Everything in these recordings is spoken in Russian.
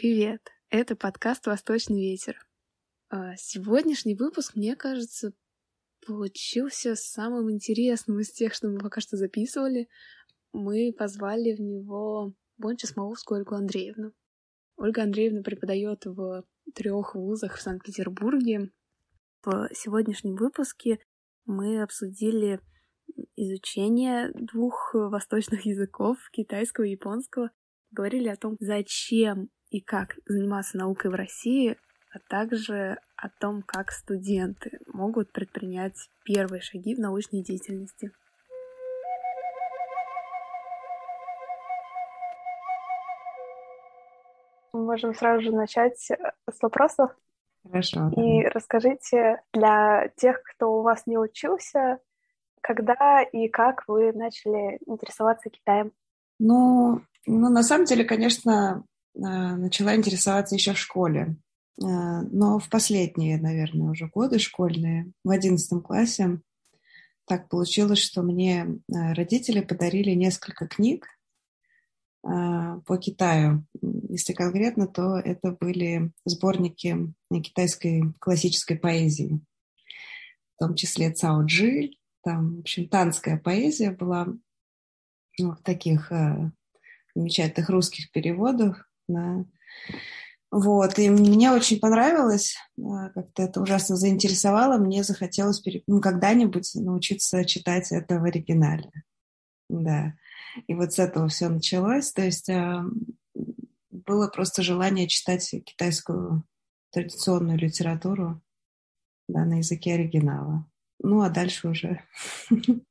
Привет! Это подкаст «Восточный ветер». А, сегодняшний выпуск, мне кажется, получился самым интересным из тех, что мы пока что записывали. Мы позвали в него Бонча Смоловскую Ольгу Андреевну. Ольга Андреевна преподает в трех вузах в Санкт-Петербурге. В сегодняшнем выпуске мы обсудили изучение двух восточных языков, китайского и японского. Говорили о том, зачем и как заниматься наукой в России, а также о том, как студенты могут предпринять первые шаги в научной деятельности. Мы можем сразу же начать э, с вопросов. Хорошо. И да. расскажите для тех, кто у вас не учился, когда и как вы начали интересоваться Китаем? Ну, ну на самом деле, конечно, начала интересоваться еще в школе. А, но в последние, наверное, уже годы школьные, в одиннадцатом классе, так получилось, что мне а, родители подарили несколько книг по Китаю. Если конкретно, то это были сборники китайской классической поэзии, в том числе Цао Джи, там, в общем, танская поэзия была ну, в таких замечательных русских переводах. Да. Вот, и мне очень понравилось, а, как-то это ужасно заинтересовало, мне захотелось ну, когда-нибудь научиться читать это в оригинале. Да, и вот с этого все началось, то есть а, было просто желание читать китайскую традиционную литературу да, на языке оригинала. Ну, а дальше уже...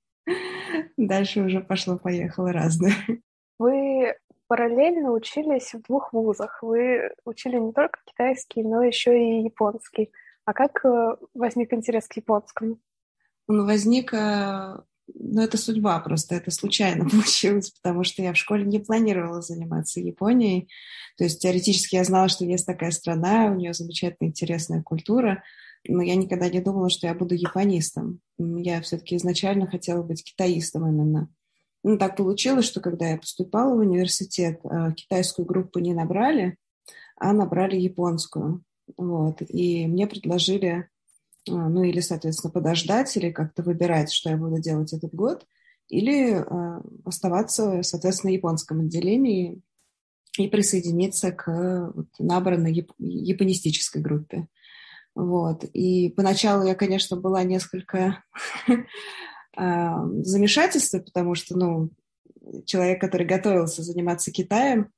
Дальше уже пошло-поехало разное. Вы параллельно учились в двух вузах. Вы учили не только китайский, но еще и японский. А как э, возник интерес к японскому? Он возник, э, ну это судьба просто, это случайно получилось, потому что я в школе не планировала заниматься Японией. То есть теоретически я знала, что есть такая страна, у нее замечательная интересная культура, но я никогда не думала, что я буду японистом. Я все-таки изначально хотела быть китаистом именно. Ну, так получилось, что когда я поступала в университет, э, китайскую группу не набрали, а набрали японскую. Вот. И мне предложили, э, ну или, соответственно, подождать, или как-то выбирать, что я буду делать этот год, или э, оставаться, соответственно, в японском отделении и присоединиться к набранной яп- японистической группе. Вот. И поначалу я, конечно, была несколько замешательстве, потому что, ну, человек, который готовился заниматься Китаем,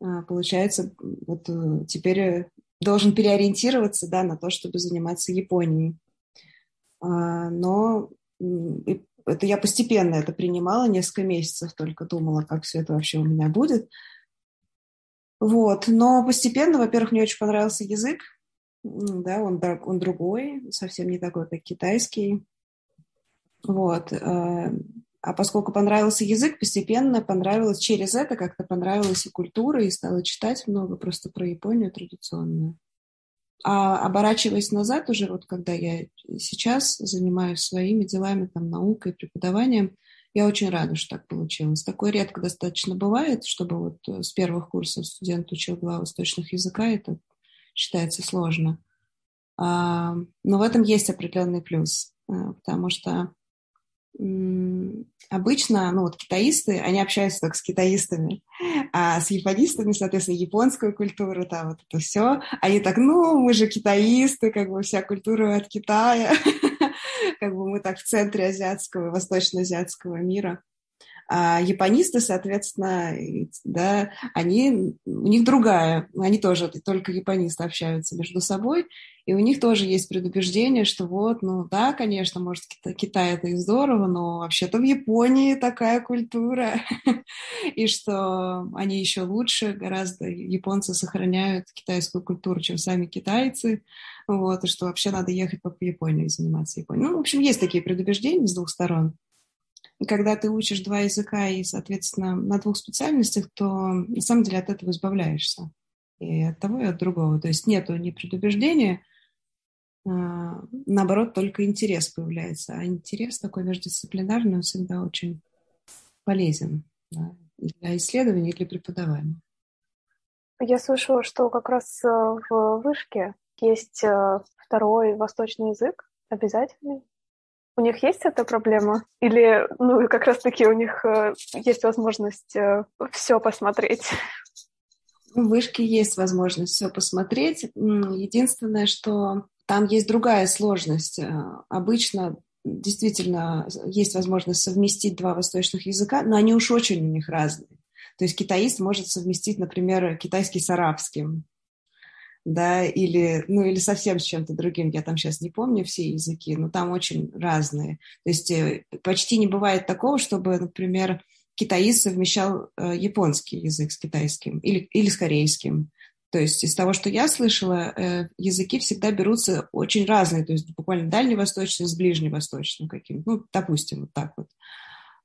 а, получается, вот э, теперь э, должен переориентироваться, да, на то, чтобы заниматься Японией. А, но это я постепенно это принимала, несколько месяцев только думала, как все это вообще у меня будет. Вот, но постепенно, во-первых, мне очень понравился язык, да, он, он другой, совсем не такой, как китайский. Вот. Э, а поскольку понравился язык, постепенно понравилось через это, как-то понравилась и культура, и стала читать много просто про Японию традиционную. А оборачиваясь назад уже, вот когда я сейчас занимаюсь своими делами, там, наукой, преподаванием, я очень рада, что так получилось. Такое редко достаточно бывает, чтобы вот э, с первых курсов студент учил два восточных языка, это считается сложно. А, но в этом есть определенный плюс, э, потому что обычно, ну вот китаисты, они общаются только с китаистами, а с японистами, соответственно, японскую культуру, там вот это все, они так, ну, мы же китаисты, как бы вся культура от Китая, как бы мы так в центре азиатского, восточно-азиатского мира. А японисты, соответственно, да, они, у них другая, они тоже только японисты общаются между собой, и у них тоже есть предубеждение, что вот, ну да, конечно, может, Китай это и здорово, но вообще-то в Японии такая культура, и что они еще лучше, гораздо японцы сохраняют китайскую культуру, чем сами китайцы, вот, и что вообще надо ехать по Японии и заниматься Японией. Ну, в общем, есть такие предубеждения с двух сторон. Когда ты учишь два языка и, соответственно, на двух специальностях, то на самом деле от этого избавляешься. И от того, и от другого. То есть нету ни предубеждения, а, наоборот, только интерес появляется. А интерес такой междисциплинарный, он всегда очень полезен да, и для исследований, и для преподавания. Я слышала, что как раз э, в вышке есть э, второй восточный язык обязательный. У них есть эта проблема? Или, ну, как раз-таки у них э, есть возможность все посмотреть? В вышке есть возможность все посмотреть. Единственное, что там есть другая сложность. Обычно действительно есть возможность совместить два восточных языка, но они уж очень у них разные. То есть китаист может совместить, например, китайский с арабским, да, или, ну, или совсем с чем-то другим. Я там сейчас не помню все языки, но там очень разные. То есть э, почти не бывает такого, чтобы, например, китаист совмещал э, японский язык с китайским или, или с корейским. То есть из того, что я слышала, э, языки всегда берутся очень разные, то есть буквально дальневосточный с ближневосточным каким-то, ну, допустим, вот так вот,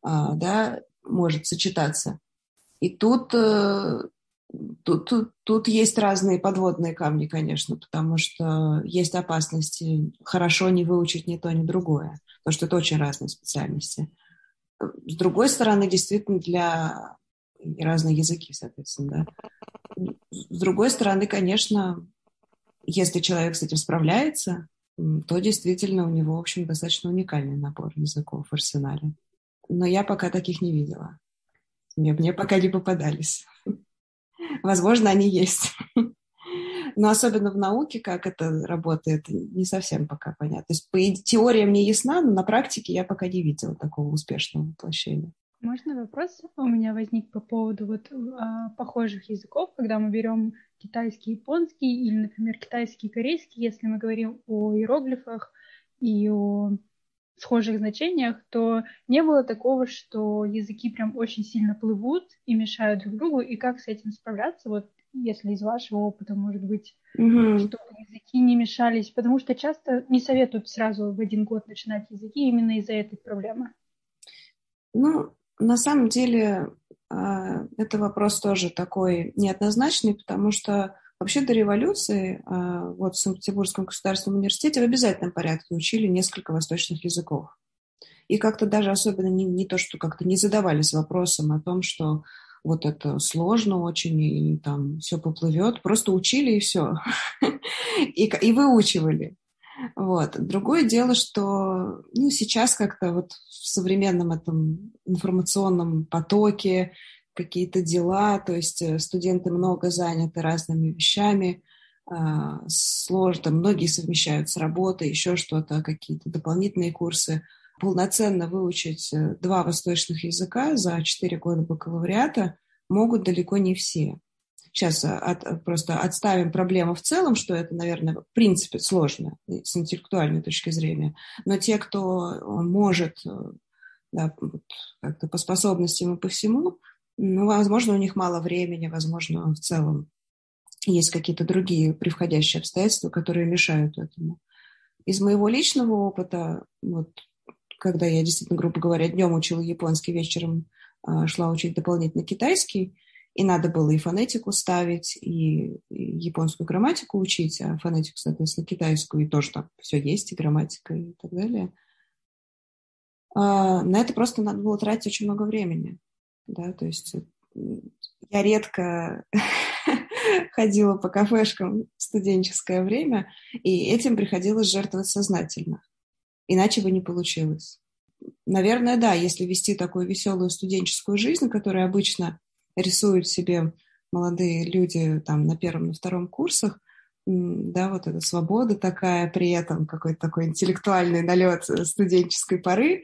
а, да, может сочетаться. И тут, тут, тут, тут есть разные подводные камни, конечно, потому что есть опасности хорошо не выучить ни то, ни другое, потому что это очень разные специальности. С другой стороны, действительно, для разные языки, соответственно, да. С другой стороны, конечно, если человек с этим справляется, то действительно у него, в общем, достаточно уникальный набор языков в арсенале. Но я пока таких не видела. Мне, мне пока не попадались. Возможно, они есть. Но особенно в науке, как это работает, не совсем пока понятно. То есть по теории мне ясна, но на практике я пока не видела такого успешного воплощения. Можно вопрос у меня возник по поводу вот а, похожих языков, когда мы берем китайский, японский или, например, китайский, корейский, если мы говорим о иероглифах и о схожих значениях, то не было такого, что языки прям очень сильно плывут и мешают друг другу, и как с этим справляться, вот если из вашего опыта, может быть, mm-hmm. чтобы языки не мешались, потому что часто не советуют сразу в один год начинать языки именно из-за этой проблемы. Ну, на самом деле, а, это вопрос тоже такой неоднозначный, потому что Вообще до революции а, вот в Санкт-Петербургском государственном университете в обязательном порядке учили несколько восточных языков. И как-то даже особенно не, не то, что как-то не задавались вопросом о том, что вот это сложно очень, и там все поплывет. Просто учили и все. и, и выучивали. Вот. Другое дело, что ну, сейчас как-то вот в современном этом информационном потоке какие-то дела, то есть э, студенты много заняты разными вещами, а, сложно, многие совмещают с работой, еще что-то, какие-то дополнительные курсы. Полноценно выучить э, два восточных языка за четыре года бакалавриата могут далеко не все. Сейчас э, от, просто отставим проблему в целом, что это, наверное, в принципе сложно с интеллектуальной точки зрения. Но те, кто может да, как-то по способностям и по всему, ну, возможно, у них мало времени, возможно, в целом есть какие-то другие превходящие обстоятельства, которые мешают этому. Из моего личного опыта, вот, когда я действительно, грубо говоря, днем учила японский, вечером э, шла учить дополнительно китайский, и надо было и фонетику ставить, и, и японскую грамматику учить, а фонетику, соответственно, китайскую, и тоже там все есть, и грамматика, и так далее. А, на это просто надо было тратить очень много времени да, то есть я редко ходила по кафешкам в студенческое время, и этим приходилось жертвовать сознательно. Иначе бы не получилось. Наверное, да, если вести такую веселую студенческую жизнь, которую обычно рисуют себе молодые люди там на первом, на втором курсах, да, вот эта свобода такая, при этом какой-то такой интеллектуальный налет студенческой поры,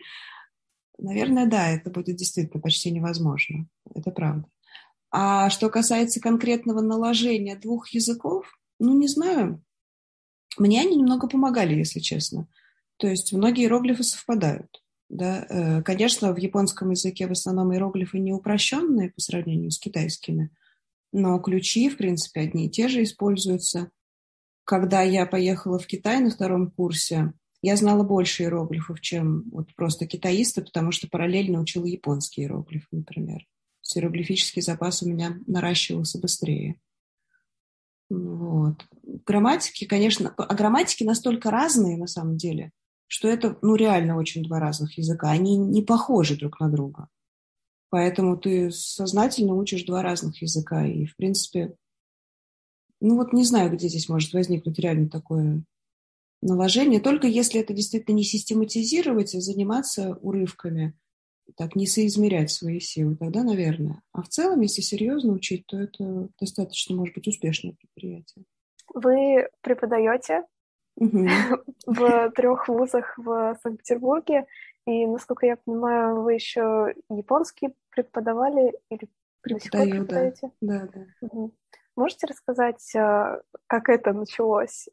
Наверное, да, это будет действительно почти невозможно. Это правда. А что касается конкретного наложения двух языков, ну, не знаю. Мне они немного помогали, если честно. То есть многие иероглифы совпадают. Да? Э, конечно, в японском языке в основном иероглифы не упрощенные по сравнению с китайскими, но ключи, в принципе, одни и те же используются. Когда я поехала в Китай на втором курсе, я знала больше иероглифов, чем вот просто китаисты, потому что параллельно учила японский иероглиф, например. Иероглифический запас у меня наращивался быстрее. Вот. Грамматики, конечно, а грамматики настолько разные на самом деле, что это, ну, реально очень два разных языка. Они не похожи друг на друга. Поэтому ты сознательно учишь два разных языка. И, в принципе, ну вот не знаю, где здесь может возникнуть реально такое наложение, только если это действительно не систематизировать, а заниматься урывками, так не соизмерять свои силы, тогда, наверное. А в целом, если серьезно учить, то это достаточно, может быть, успешное предприятие. Вы преподаете в трех вузах в Санкт-Петербурге, и, насколько я понимаю, вы еще японский преподавали или Преподаю, да. да, да. Угу. Можете рассказать, э, как это началось?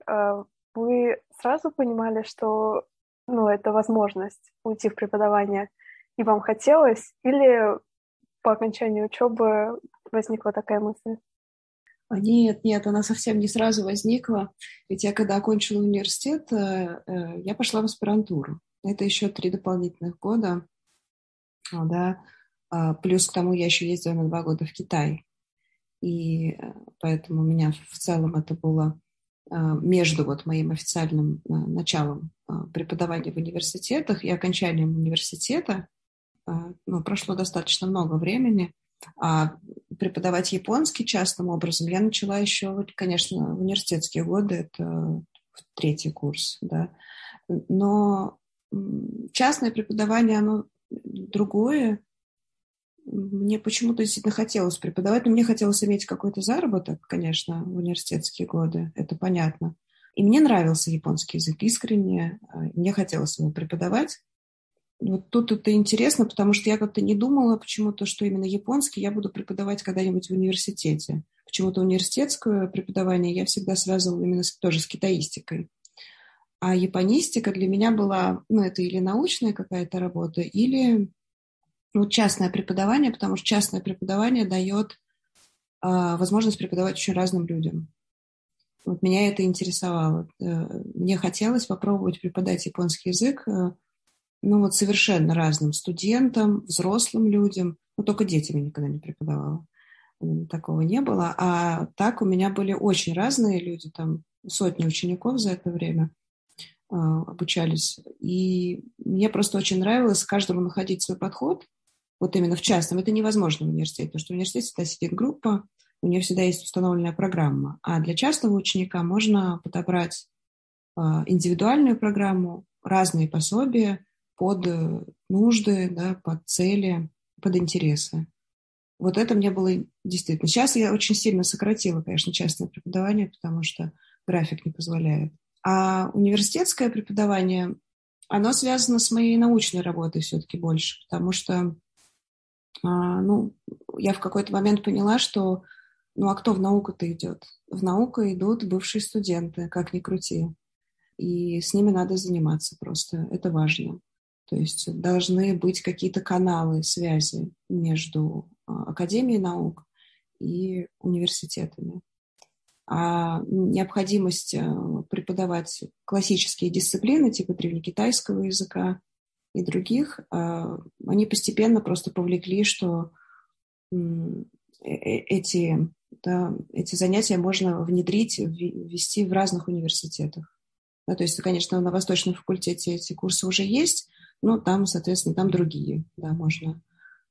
Э, вы сразу понимали, что ну, это возможность уйти в преподавание, и вам хотелось, или по окончании учебы возникла такая мысль? А нет, нет, она совсем не сразу возникла. Ведь я, когда окончила университет, э, я пошла в аспирантуру. Это еще три дополнительных года. А, да. А, плюс к тому я еще ездила на два года в Китай. И э, поэтому у меня в целом это было между вот моим официальным началом преподавания в университетах и окончанием университета. Ну, прошло достаточно много времени. А преподавать японский частным образом я начала еще, конечно, в университетские годы, это третий курс, да. Но частное преподавание, оно другое. Мне почему-то действительно хотелось преподавать, но мне хотелось иметь какой-то заработок, конечно, в университетские годы, это понятно. И мне нравился японский язык искренне, а, мне хотелось его преподавать. Вот тут это интересно, потому что я как-то не думала почему-то, что именно японский я буду преподавать когда-нибудь в университете. Почему-то университетское преподавание я всегда связывала именно с, тоже с китаистикой. А японистика для меня была, ну, это или научная какая-то работа, или ну, частное преподавание, потому что частное преподавание дает э, возможность преподавать очень разным людям. Вот меня это интересовало. Э, мне хотелось попробовать преподать японский язык э, ну вот совершенно разным студентам, взрослым людям, ну только детям я никогда не преподавала, такого не было, а так у меня были очень разные люди, там сотни учеников за это время э, обучались, и мне просто очень нравилось каждому находить свой подход, вот именно в частном, это невозможно в университете, потому что в университете всегда сидит группа, у нее всегда есть установленная программа, а для частного ученика можно подобрать э, индивидуальную программу, разные пособия, под э, нужды, да, под цели, под интересы. Вот это мне было действительно. Сейчас я очень сильно сократила, конечно, частное преподавание, потому что график не позволяет. А университетское преподавание, оно связано с моей научной работой все-таки больше, потому что а, ну, я в какой-то момент поняла, что ну а кто в науку-то идет? В науку идут бывшие студенты, как ни крути. И с ними надо заниматься просто. Это важно. То есть должны быть какие-то каналы связи между а, Академией наук и университетами. А необходимость э, преподавать классические дисциплины типа древнекитайского языка и других, а, они постепенно просто повлекли, что э, эти, да, эти занятия можно внедрить, ввести в разных университетах. Да, то есть, конечно, на Восточном факультете эти курсы уже есть, ну, там, соответственно, там другие, да, можно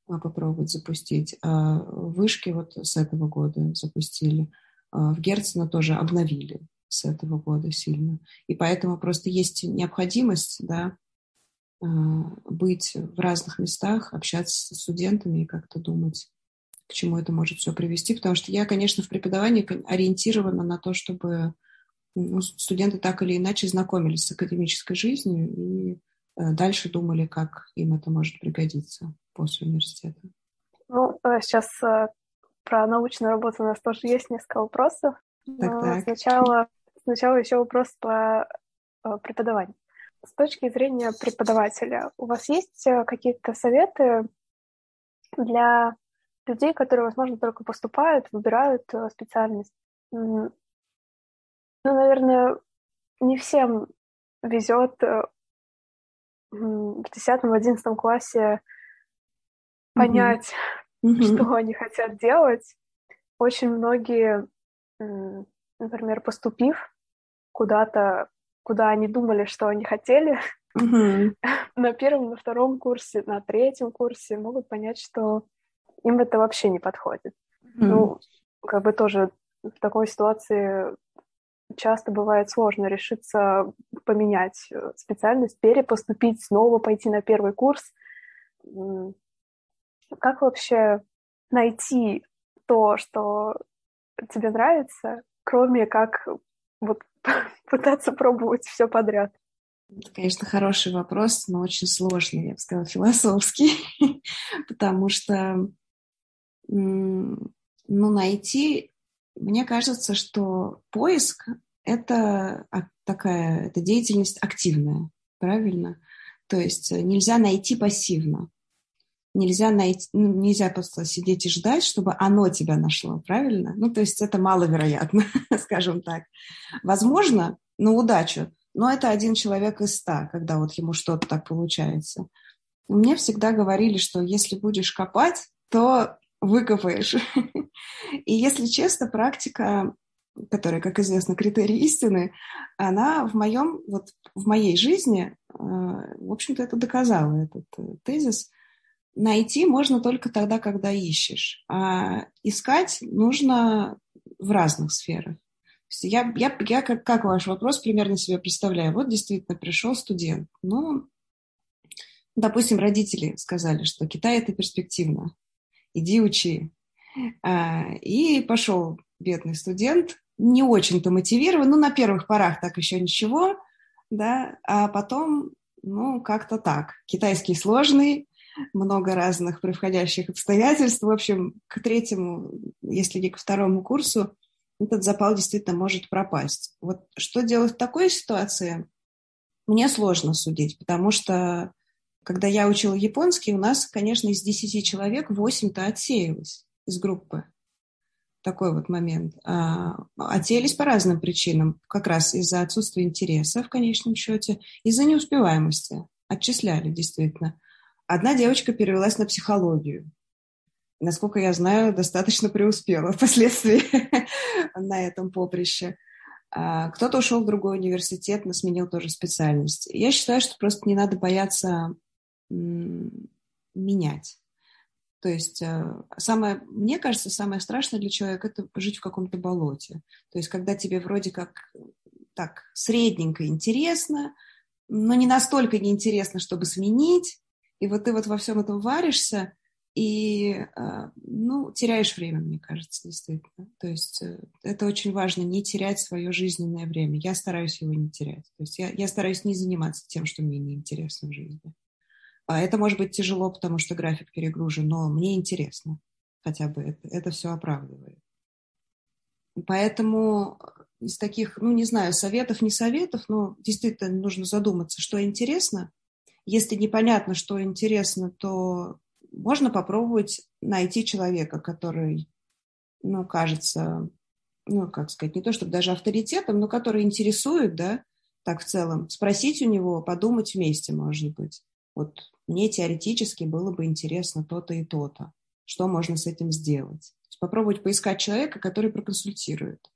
а, попробовать запустить. А вышки вот с этого года запустили. А в Герцена тоже обновили с этого года сильно. И поэтому просто есть необходимость, да, быть в разных местах, общаться с студентами и как-то думать, к чему это может все привести. Потому что я, конечно, в преподавании ориентирована на то, чтобы ну, студенты так или иначе знакомились с академической жизнью и Э, дальше думали, как им это может пригодиться после университета? Ну, э, сейчас э, про научную работу у нас тоже есть несколько вопросов. Так, так. Сначала, сначала еще вопрос по преподаванию. С точки зрения преподавателя, у вас есть какие-то советы для людей, которые, возможно, только поступают, выбирают специальность? Ну, наверное, не всем везет в 10-11 классе понять, mm-hmm. что они хотят делать. Очень многие, например, поступив куда-то, куда они думали, что они хотели, mm-hmm. на первом, на втором курсе, на третьем курсе могут понять, что им это вообще не подходит. Mm-hmm. Ну, как бы тоже в такой ситуации часто бывает сложно решиться поменять э, специальность, перепоступить, снова пойти на первый курс. Как вообще найти то, что тебе нравится, кроме как вот пытаться пробовать все подряд? Это, конечно, хороший вопрос, но очень сложный, я бы сказала, философский, потому что ну, найти, мне кажется, что поиск – это такая это деятельность активная, правильно? То есть нельзя найти пассивно. Нельзя, найти, ну, нельзя просто сидеть и ждать, чтобы оно тебя нашло, правильно? Ну, то есть это маловероятно, скажем так. Возможно, на удачу, но это один человек из ста, когда вот ему что-то так получается. Мне всегда говорили, что если будешь копать, то выкопаешь. И если честно, практика, которая, как известно, критерий истины, она в моем, вот в моей жизни, э, в общем-то, это доказала, этот э, тезис. Найти можно только тогда, когда ищешь. А искать нужно в разных сферах я, я, я как, как ваш вопрос примерно себе представляю. Вот действительно пришел студент. Ну, допустим, родители сказали, что Китай это перспективно. Иди учи. А, и пошел бедный студент, не очень-то мотивирован, ну, на первых порах так еще ничего, да, а потом, ну, как-то так. Китайский сложный, много разных превходящих обстоятельств. В общем, к третьему, если не к второму курсу, этот запал действительно может пропасть. Вот что делать в такой ситуации, мне сложно судить, потому что когда я учила японский, у нас, конечно, из 10 человек 8-то отсеялось из группы. Такой вот момент. А, отсеялись по разным причинам. Как раз из-за отсутствия интереса в конечном счете, из-за неуспеваемости. Отчисляли, действительно. Одна девочка перевелась на психологию насколько я знаю, достаточно преуспела впоследствии на этом поприще. А, кто-то ушел в другой университет, но сменил тоже специальность. Я считаю, что просто не надо бояться менять. То есть э, самое, мне кажется, самое страшное для человека – это жить в каком-то болоте. То есть когда тебе вроде как так средненько интересно, но не настолько неинтересно, чтобы сменить, и вот ты вот во всем этом варишься, и, а, ну, теряешь время, мне кажется, действительно. То есть э, это очень важно, не терять свое жизненное время. Я стараюсь его не терять. То есть я, я стараюсь не заниматься тем, что мне неинтересно в жизни. А это может быть тяжело, потому что график перегружен, но мне интересно. Хотя бы это, это все оправдывает. Поэтому из таких, ну, не знаю, советов, не советов, но действительно нужно задуматься, что интересно. Если непонятно, что интересно, то можно попробовать найти человека, который, ну, кажется, ну, как сказать, не то чтобы даже авторитетом, но который интересует, да, так в целом, спросить у него, подумать вместе, может быть. Вот мне теоретически было бы интересно то-то и то-то. Что можно с этим сделать? Попробовать поискать человека, который проконсультирует.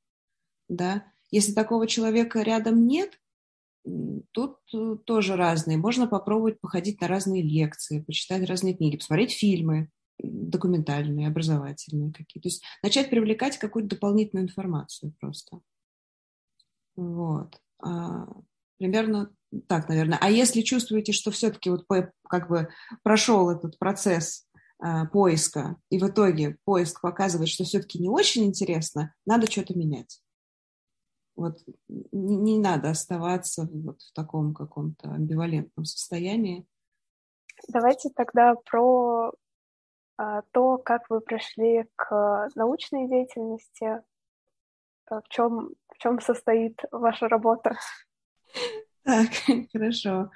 Да? Если такого человека рядом нет, тут э, тоже разные. Можно попробовать походить на разные лекции, почитать разные книги, посмотреть фильмы документальные, образовательные какие-то. То есть начать привлекать какую-то дополнительную информацию просто. Вот. А, примерно так, наверное. А если чувствуете, что все-таки вот как бы прошел этот процесс а, поиска, и в итоге поиск показывает, что все-таки не очень интересно, надо что-то менять. Вот не, не надо оставаться вот в таком каком-то амбивалентном состоянии. Давайте тогда про а, то, как вы пришли к научной деятельности, а, в чем, в чем состоит ваша работа? Так, хорошо.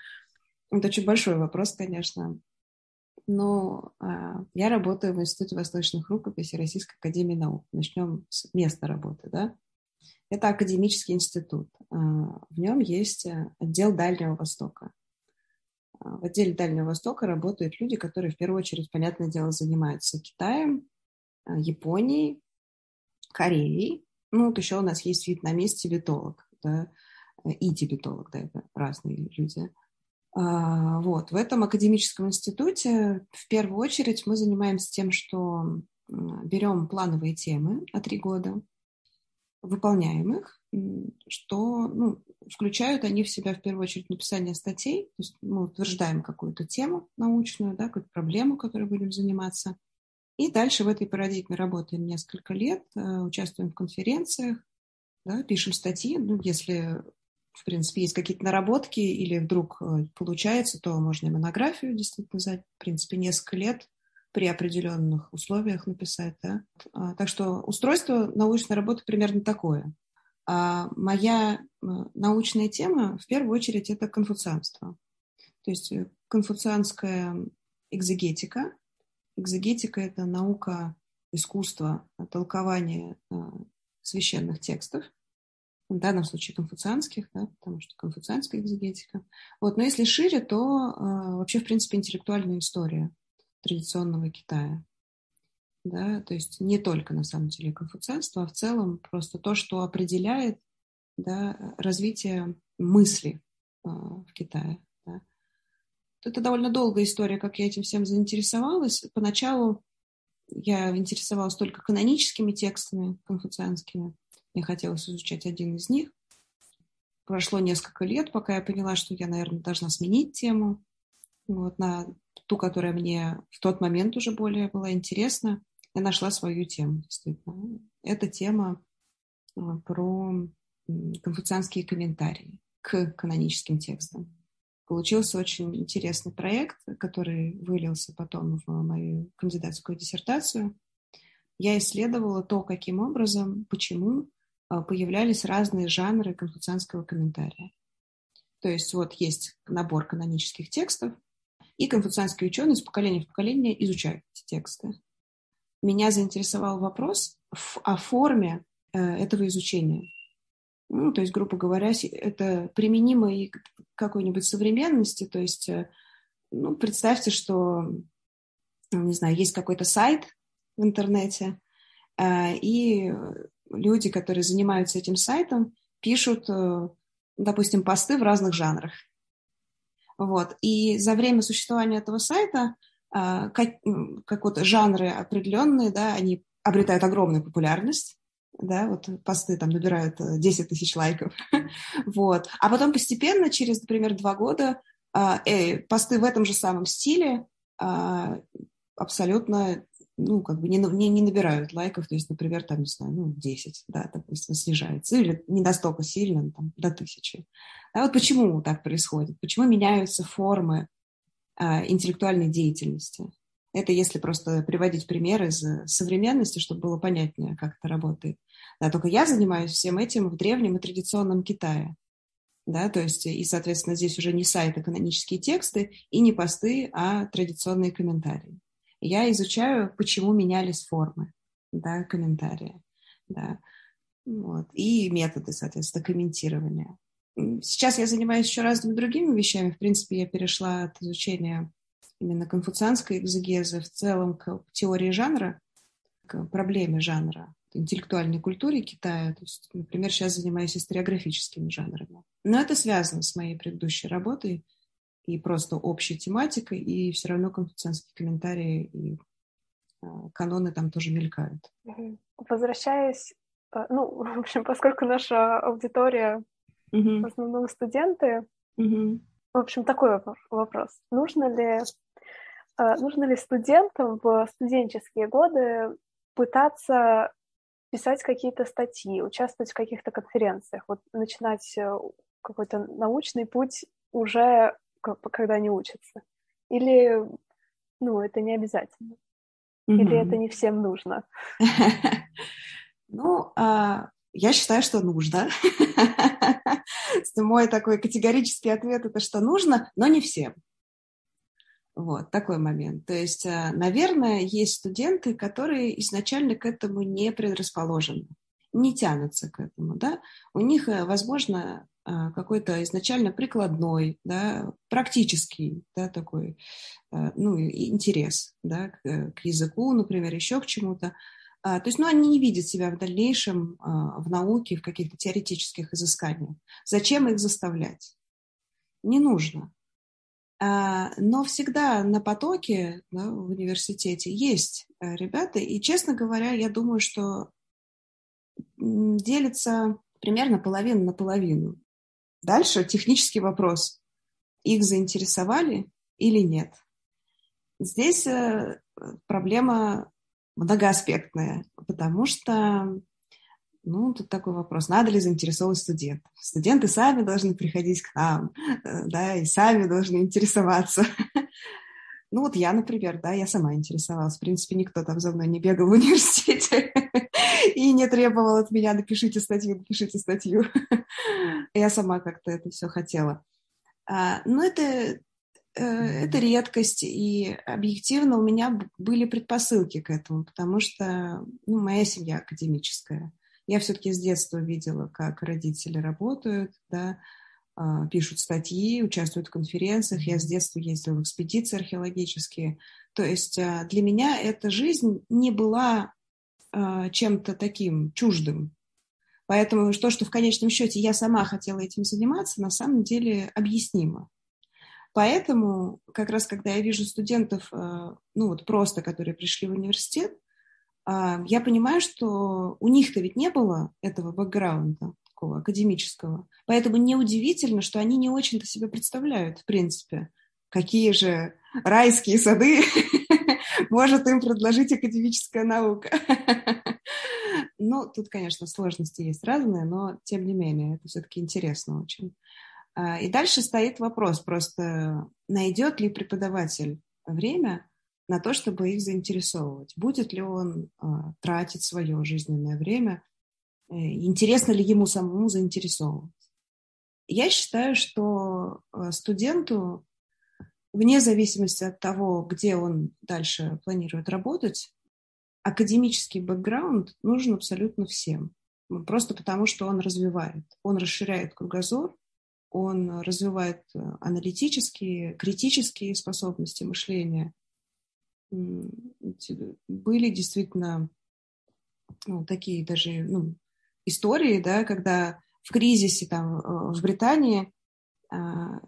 Это очень большой вопрос, конечно. Но а, я работаю в Институте восточных рукописей Российской Академии Наук. Начнем с места работы, да? Это академический институт. А, в нем есть э, отдел Дальнего Востока. А, в отделе Дальнего Востока работают люди, которые в первую очередь, понятное дело, занимаются Китаем, а, Японией, Кореей. Ну, вот еще у нас есть вьетнамец, тибетолог, да, и тибетолог, да, это разные люди. Вот, в этом академическом институте в первую очередь мы занимаемся тем, что берем плановые темы на три года, выполняемых, что ну, включают они в себя в первую очередь написание статей, то есть мы утверждаем какую-то тему научную, да, какую-то проблему, которой будем заниматься, и дальше в этой парадигме работаем несколько лет, э, участвуем в конференциях, да, пишем статьи, ну, если в принципе, есть какие-то наработки или вдруг э, получается, то можно и монографию действительно за, в принципе, несколько лет при определенных условиях написать. Да? А, так что устройство научной работы примерно такое. А моя научная тема в первую очередь это конфуцианство. То есть э, конфуцианская экзегетика. Экзегетика – это наука, искусство, толкование священных текстов – в данном случае конфуцианских, да, потому что конфуцианская экзегетика. Вот, но если шире, то э, вообще, в принципе, интеллектуальная история традиционного Китая. Да, то есть не только, на самом деле, конфуцианство, а в целом просто то, что определяет да, развитие мысли э, в Китае. Да. Это довольно долгая история, как я этим всем заинтересовалась. Поначалу я интересовалась только каноническими текстами конфуцианскими, мне хотелось изучать один из них. Прошло несколько лет, пока я поняла, что я, наверное, должна сменить тему вот, на ту, которая мне в тот момент уже более была интересна. Я нашла свою тему, действительно. Это тема а, про конфуцианские комментарии к каноническим текстам. Получился очень интересный проект, который вылился потом в мою кандидатскую диссертацию. Я исследовала то, каким образом, почему а, появлялись разные жанры конфуцианского комментария. То есть вот есть набор канонических текстов, и конфуцианские ученые с поколения в поколение изучают эти тексты. Меня заинтересовал вопрос о форме э, этого изучения. Ну, то есть, грубо говоря, это применимо и к какой-нибудь современности. То есть, э, ну, представьте, что, не знаю, есть какой-то сайт в интернете, э, и люди, которые занимаются этим сайтом, пишут, допустим, посты в разных жанрах. Вот. И за время существования этого сайта а, как, как вот жанры определенные, да, они обретают огромную популярность, да, вот посты там набирают 10 э, тысяч лайков, вот, а потом постепенно, через, например, два года, а, э, посты в этом же самом стиле а, абсолютно ну, как бы не, не, не набирают лайков, то есть, например, там, не знаю, ну, 10, да, допустим, снижается, или не настолько сильно, там, до тысячи. А вот почему так происходит? Почему меняются формы а, интеллектуальной деятельности? Это если просто приводить примеры из современности, чтобы было понятнее, как это работает. Да, только я занимаюсь всем этим в древнем и традиционном Китае. Да, то есть, и, соответственно, здесь уже не сайты, канонические тексты, и не посты, а традиционные комментарии я изучаю, почему менялись формы, да, комментария, да, вот, и методы, соответственно, комментирования. Сейчас я занимаюсь еще разными другими вещами. В принципе, я перешла от изучения именно конфуцианской экзегезы в целом к теории жанра, к проблеме жанра, интеллектуальной культуре Китая. То есть, например, сейчас занимаюсь историографическими жанрами. Но это связано с моей предыдущей работой – и просто общей тематикой, и все равно конфуцианские комментарии и э, каноны там тоже мелькают. Возвращаясь, э, ну, в общем, поскольку наша аудитория uh-huh. в основном студенты, uh-huh. в общем, такой вопрос. Нужно ли, э, нужно ли студентам в студенческие годы пытаться писать какие-то статьи, участвовать в каких-то конференциях, вот начинать какой-то научный путь уже когда они учатся? Или, ну, это не обязательно? Или это не всем нужно? Ну, а, я считаю, что нужно. Мой такой категорический ответ это, что нужно, но не всем. Вот такой момент. То есть, а, наверное, есть студенты, которые изначально к этому не предрасположены, не тянутся к этому, да. У них, э, возможно, какой-то изначально прикладной, да, практический, да, такой, а, ну, интерес, да, к, э, к языку, например, еще к чему-то. А, то есть, ну, они не видят себя в дальнейшем в науке, в каких-то теоретических изысканиях. Зачем их заставлять? Не нужно. Но всегда на потоке да, в университете есть э, ребята, и, честно говоря, я думаю, что делится примерно половина на половину. Дальше технический вопрос. Их заинтересовали или нет? Здесь э, проблема многоаспектная, потому что, ну, тут такой вопрос, надо ли заинтересовывать студентов? Студенты сами должны приходить к нам, э, да, и сами должны интересоваться. Ну вот я, например, да, я сама интересовалась. В принципе, никто там за мной не бегал в университете и не требовал от меня напишите статью, напишите статью. Я сама как-то это все хотела. А, но это, э, это редкость, и объективно у меня были предпосылки к этому, потому что ну, моя семья академическая. Я все-таки с детства видела, как родители работают, да, а, пишут статьи, участвуют в конференциях. Я с детства ездила в экспедиции археологические. То есть а, для меня эта жизнь не была чем-то таким чуждым. Поэтому то, что в конечном счете я сама хотела этим заниматься, на самом деле объяснимо. Поэтому как раз когда я вижу студентов, ну вот просто, которые пришли в университет, я понимаю, что у них-то ведь не было этого бэкграунда такого академического. Поэтому неудивительно, что они не очень-то себе представляют, в принципе, какие же райские сады может им предложить академическая наука. Ну, тут, конечно, сложности есть разные, но тем не менее, это все-таки интересно очень. А, и дальше стоит вопрос просто, найдет ли преподаватель время на то, чтобы их заинтересовывать? Будет ли он а, тратить свое жизненное время Э, интересно ли ему самому заинтересовываться. Я считаю, что э, студенту, вне зависимости от того, где он дальше планирует работать, академический бэкграунд нужен абсолютно всем. Просто потому, что он развивает. Он расширяет кругозор, он развивает э, аналитические, критические способности мышления. Были действительно ну, такие даже ну, истории, да, когда в кризисе там э, в Британии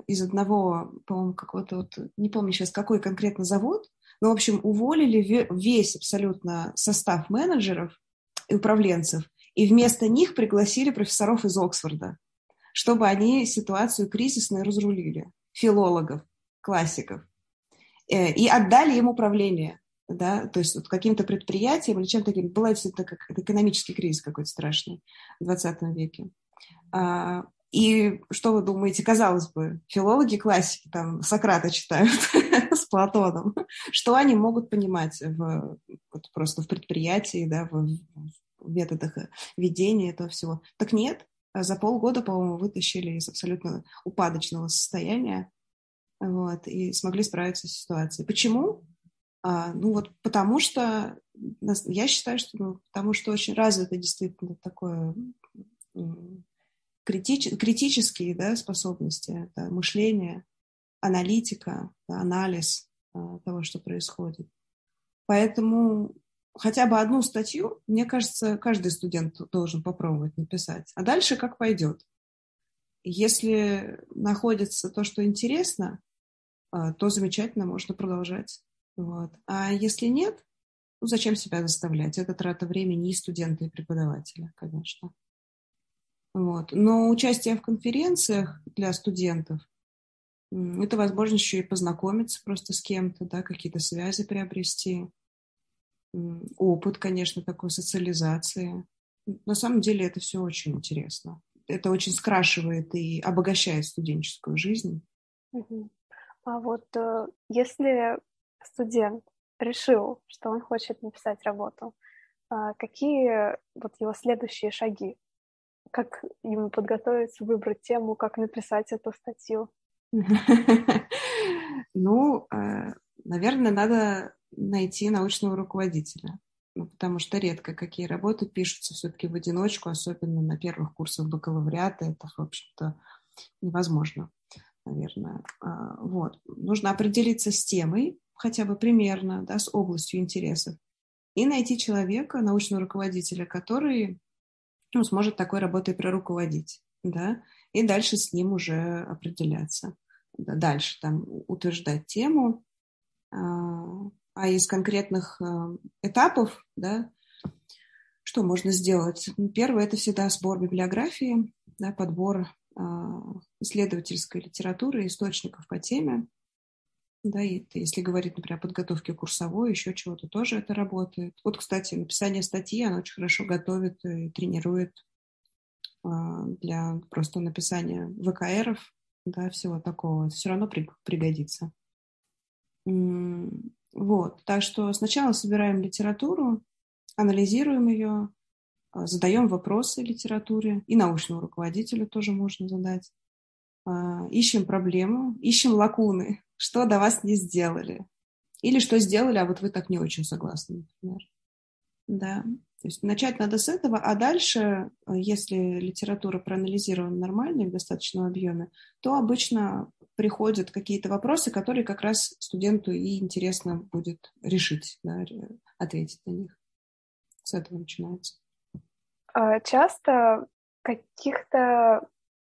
из одного, по-моему, какого-то вот, не помню сейчас, какой конкретно завод, но, в общем, уволили весь абсолютно состав менеджеров и управленцев, и вместо них пригласили профессоров из Оксфорда, чтобы они ситуацию кризисную разрулили, филологов, классиков, э, и отдали им управление да, то есть вот каким-то предприятием или чем-то таким. Была действительно как экономический кризис какой-то страшный в 20 веке. И что вы думаете, казалось бы, филологи классики там Сократа читают с Платоном, что они могут понимать в, вот просто в предприятии, да, в, в методах ведения этого всего? Так нет, за полгода, по-моему, вытащили из абсолютно упадочного состояния вот, и смогли справиться с ситуацией. Почему? А, ну вот потому что, я считаю, что ну, потому что очень развито действительно такое критич, критические да, способности, да, мышление, аналитика, да, анализ а, того, что происходит. Поэтому хотя бы одну статью, мне кажется, каждый студент должен попробовать написать. А дальше как пойдет. Если находится то, что интересно, а, то замечательно, можно продолжать. Вот. А если нет, ну зачем себя заставлять? Это трата времени и студента, и преподавателя, конечно. Вот. Но участие в конференциях для студентов – это возможность еще и познакомиться просто с кем-то, да, какие-то связи приобрести, опыт, конечно, такой социализации. На самом деле это все очень интересно. Это очень скрашивает и обогащает студенческую жизнь. А вот э, если студент решил, что он хочет написать работу, а, какие вот его следующие шаги? Как ему подготовиться, выбрать тему, как написать эту статью? Ну, э, наверное, надо найти научного руководителя, ну, потому что редко какие работы пишутся все-таки в одиночку, особенно на первых курсах бакалавриата. Это, в общем-то, невозможно, наверное. А, вот. Нужно определиться с темой, хотя бы примерно, да, с областью интересов, и найти человека, научного руководителя, который ну, сможет такой работой проруководить, да, и дальше с ним уже определяться. Да, дальше там утверждать тему, а, а из конкретных а, этапов, да, Что можно сделать? Первое – это всегда сбор библиографии, да, подбор а, исследовательской литературы, источников по теме. Да, и если говорить, например, о подготовке курсовой, еще чего-то, тоже это работает. Вот, кстати, написание статьи, оно очень хорошо готовит и тренирует а, для просто написания ВКРов, да, всего такого. Все равно пригодится. Вот, так что сначала собираем литературу, анализируем ее, а, задаем вопросы литературе, и научному руководителю тоже можно задать. А, ищем проблему, ищем лакуны, что до вас не сделали. Или что сделали, а вот вы так не очень согласны, например. Да. То есть начать надо с этого, а дальше, если литература проанализирована нормально и в достаточном объеме, то обычно приходят какие-то вопросы, которые как раз студенту и интересно будет решить, да, ответить на них. С этого начинается. А часто каких-то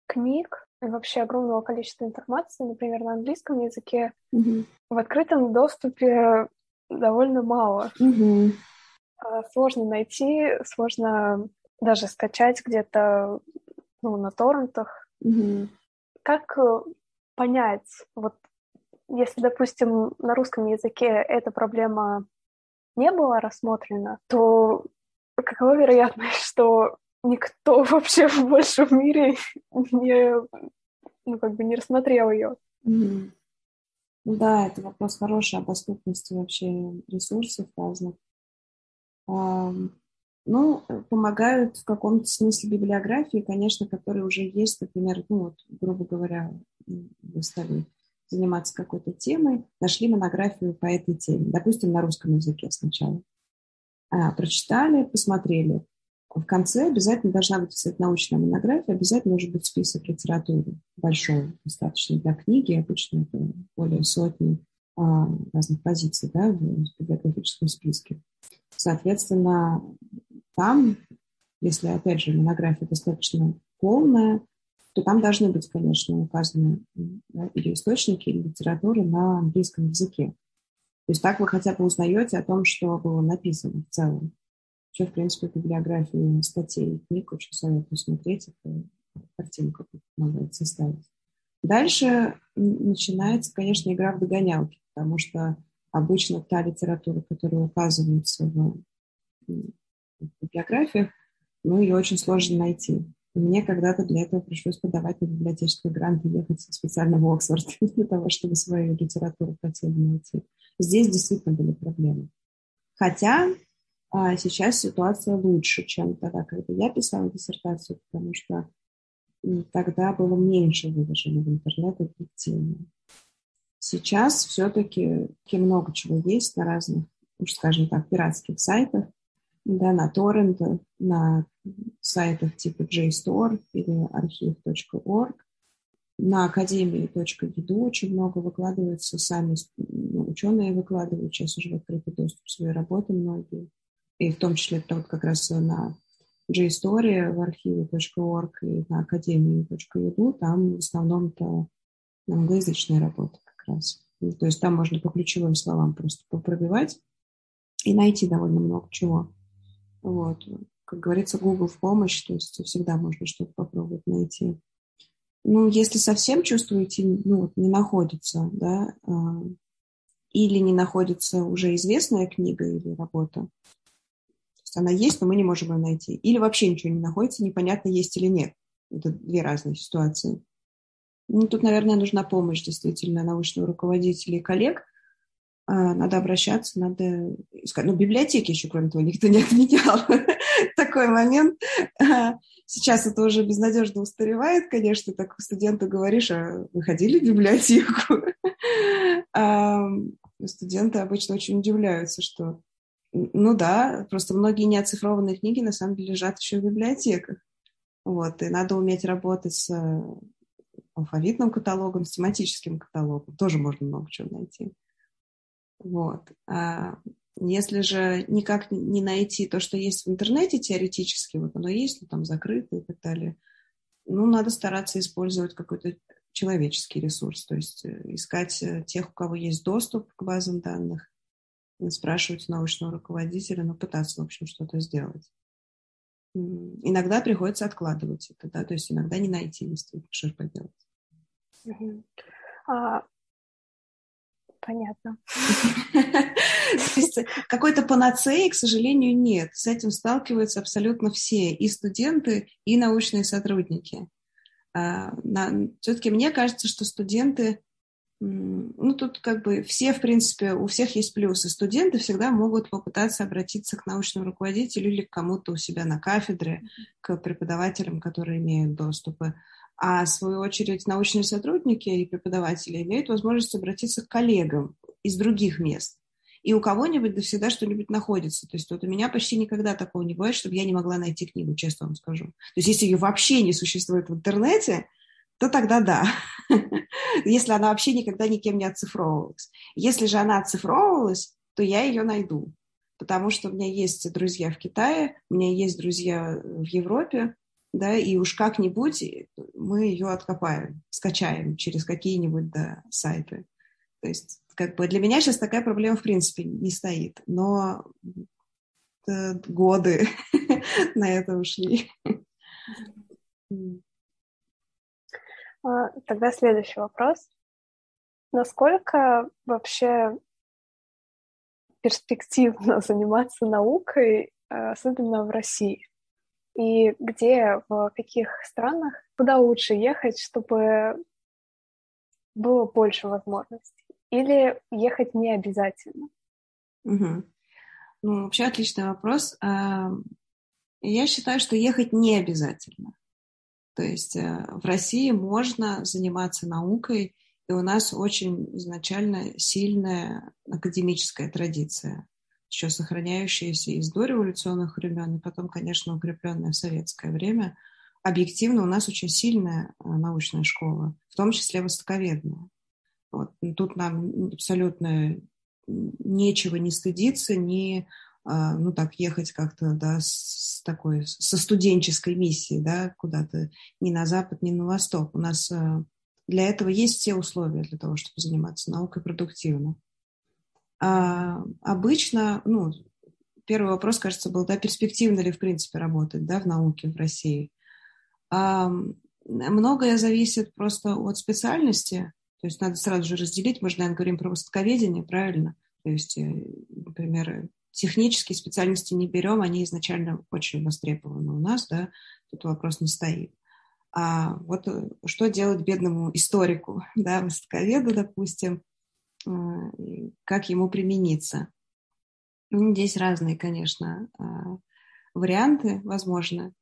книг вообще огромного количества информации, например, на английском языке, mm-hmm. в открытом доступе довольно мало. Mm-hmm. Сложно найти, сложно даже скачать где-то ну, на торрентах. Mm-hmm. Как э, понять, вот если, допустим, на русском языке эта проблема не была рассмотрена, то какова вероятность, что никто вообще в большем мире не, ну, как бы не рассмотрел ее. Mm-hmm. Да, это вопрос хороший о доступности вообще ресурсов разных. Ну, помогают в каком-то смысле библиографии, конечно, которые уже есть, например, ну вот, грубо говоря, вы стали заниматься какой-то темой, нашли монографию по этой теме, допустим, на русском языке сначала. А, прочитали, посмотрели, в конце обязательно должна быть кстати, научная монография, обязательно может быть список литературы большой, достаточно для книги, обычно это более сотни а, разных позиций да, в библиографическом списке. Соответственно, там, если, опять же, монография достаточно полная, то там должны быть, конечно, указаны да, или источники, или литература на английском языке. То есть так вы хотя бы узнаете о том, что было написано в целом. Вообще, в принципе, библиографию статей и книг очень советую смотреть. Это картинку помогает составить. Дальше начинается, конечно, игра в догонялки, потому что обычно та литература, которая указывается в, в библиографиях, ну, ее очень сложно найти. Мне когда-то для этого пришлось подавать на библиотеческий грант и ехать специально в Оксфорд для того, чтобы свою литературу по найти. Здесь действительно были проблемы. Хотя а сейчас ситуация лучше, чем тогда, когда я писала диссертацию, потому что тогда было меньше выложено в интернет этих тем. Сейчас все-таки много чего есть на разных, уж скажем так, пиратских сайтах, да, на торрентах, на сайтах типа JSTOR или архив.org. На академии.edu очень много выкладывается, сами ну, ученые выкладывают сейчас уже в открытый доступ свои работы многие и в том числе это вот как раз на JStory в архиве.org и на академии.edu, там в основном это англоязычная работа как раз. То есть там можно по ключевым словам просто попробивать и найти довольно много чего. Вот. Как говорится, Google в помощь, то есть всегда можно что-то попробовать найти. Ну, если совсем чувствуете, ну, вот не находится, да, э, или не находится уже известная книга или работа, есть она есть, но мы не можем ее найти. Или вообще ничего не находится, непонятно, есть или нет. Это две разные ситуации. Ну, тут, наверное, нужна помощь действительно научного руководителя и коллег. А, надо обращаться, надо искать. Ну, библиотеки еще, кроме того, никто не отменял. Такой момент. А, сейчас это уже безнадежно устаревает, конечно. Так студенту говоришь, а вы ходили в библиотеку? Студенты обычно очень удивляются, что ну да, просто многие неоцифрованные книги на самом деле лежат еще в библиотеках. Вот, и надо уметь работать с э, алфавитным каталогом, с тематическим каталогом. Тоже можно много чего найти. Вот. А если же никак не найти то, что есть в интернете теоретически, вот оно есть, но там закрыто и так далее, ну, надо стараться использовать какой-то человеческий ресурс, то есть э, искать э, тех, у кого есть доступ к базам данных, спрашивать научного руководителя, но пытаться, в общем, что-то сделать. иногда приходится откладывать это, да, то есть иногда не найти действительно, что поделать. Угу. А, понятно. Какой-то панацеи, к сожалению, нет. С этим сталкиваются абсолютно все, и студенты, и научные сотрудники. А, Все-таки мне кажется, что студенты ну, тут как бы все, в принципе, у всех есть плюсы. Студенты всегда могут попытаться обратиться к научному руководителю или к кому-то у себя на кафедре, к преподавателям, которые имеют доступы. А, в свою очередь, научные сотрудники и преподаватели имеют возможность обратиться к коллегам из других мест. И у кого-нибудь да всегда что-нибудь находится. То есть вот у меня почти никогда такого не бывает, чтобы я не могла найти книгу, честно вам скажу. То есть если ее вообще не существует в интернете, то тогда да. Если она вообще никогда никем не оцифровывалась. Если же она оцифровывалась, то я ее найду. Потому что у меня есть друзья в Китае, у меня есть друзья в Европе, да, и уж как-нибудь мы ее откопаем, скачаем через какие-нибудь да, сайты. То есть как бы для меня сейчас такая проблема в принципе не стоит, но годы на это ушли. А, тогда следующий вопрос. Насколько вообще перспективно заниматься наукой, а, особенно в России? И где, в каких странах, куда лучше ехать, чтобы было больше возможностей? Или ехать не обязательно? Угу. Ну, вообще отличный вопрос. Я считаю, что ехать не обязательно. То есть э, в России можно заниматься наукой, и у нас очень изначально сильная академическая традиция, еще сохраняющаяся из дореволюционных времен, и потом, конечно, укрепленная в советское время. Объективно у нас очень сильная э, научная школа, в том числе востоковедная. Вот. Тут нам абсолютно нечего не стыдиться, не ну так, ехать как-то, да, с такой, со студенческой миссией, да, куда-то ни на запад, ни на восток. У нас а, для этого есть все условия для того, чтобы заниматься наукой продуктивно. А обычно, ну, первый вопрос, кажется, был, да, перспективно ли, в принципе, работать, да, в науке в России. А, многое зависит просто от специальности, то есть надо сразу же разделить, мы же, наверное, говорим про востоковедение, правильно? То есть, э, например, Технические специальности не берем, они изначально очень востребованы у нас, да, тут вопрос не стоит. А вот э, что делать бедному историку, да, востоковеду, допустим, э, как ему примениться? Ну, здесь разные, конечно, а, варианты возможны.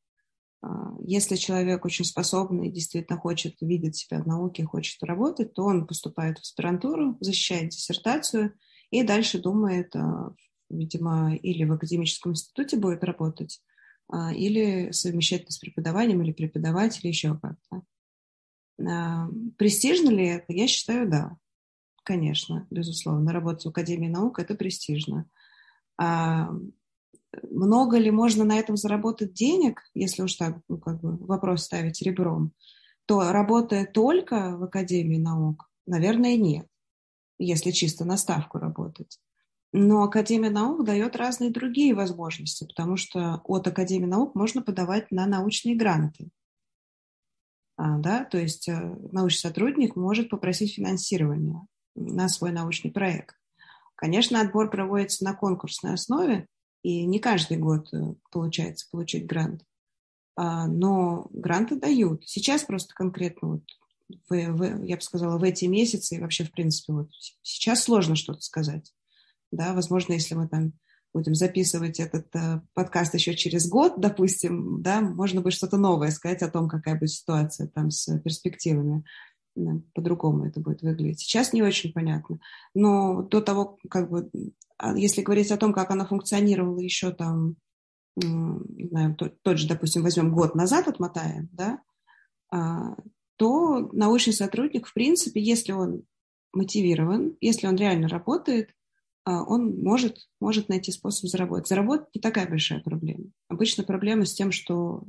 А, если человек очень способный, действительно хочет видеть себя в науке, хочет работать, то он поступает в аспирантуру, защищает диссертацию и дальше думает, а, видимо, или в академическом институте будет работать, а, или совмещать с преподаванием, или преподавать, или еще как-то. А, престижно ли это? Я считаю, да. Конечно, безусловно. Работать в Академии наук – это престижно. А много ли можно на этом заработать денег, если уж так ну, как бы вопрос ставить ребром, то работая только в Академии наук, наверное, нет, если чисто на ставку работать. Но Академия наук дает разные другие возможности, потому что от Академии наук можно подавать на научные гранты. А, да? То есть э, научный сотрудник может попросить финансирование на свой научный проект. Конечно, отбор проводится на конкурсной основе, и не каждый год э, получается получить грант. А, но гранты дают. Сейчас просто конкретно, вот, в, в, я бы сказала, в эти месяцы и вообще, в принципе, вот сейчас сложно что-то сказать да, возможно, если мы там будем записывать этот э, подкаст еще через год, допустим, да, можно будет что-то новое сказать о том, какая будет ситуация там с перспективами. Да, по-другому это будет выглядеть. Сейчас не очень понятно. Но до того, как бы, а если говорить о том, как она функционировала еще там, не знаю, тот, тот же, допустим, возьмем год назад, отмотаем, да, а, то научный сотрудник, в принципе, если он мотивирован, если он реально работает, он может, может найти способ заработать. Заработать не такая большая проблема. Обычно проблема с тем, что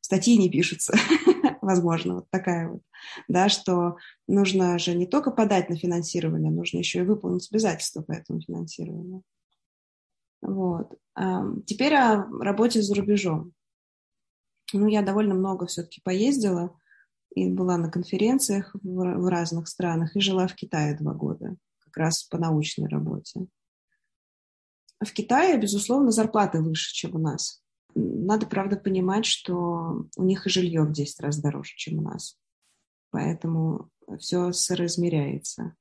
статьи не пишутся, возможно, вот такая вот, да, что нужно же не только подать на финансирование, нужно еще и выполнить обязательства по этому финансированию. Вот. Теперь о работе за рубежом. ну, я довольно много все-таки поездила и была на конференциях в разных странах и жила в Китае два года, раз по научной работе. В Китае, безусловно, зарплаты выше, чем у нас. Надо, правда, понимать, что у них и жилье в 10 раз дороже, чем у нас. Поэтому все соразмеряется.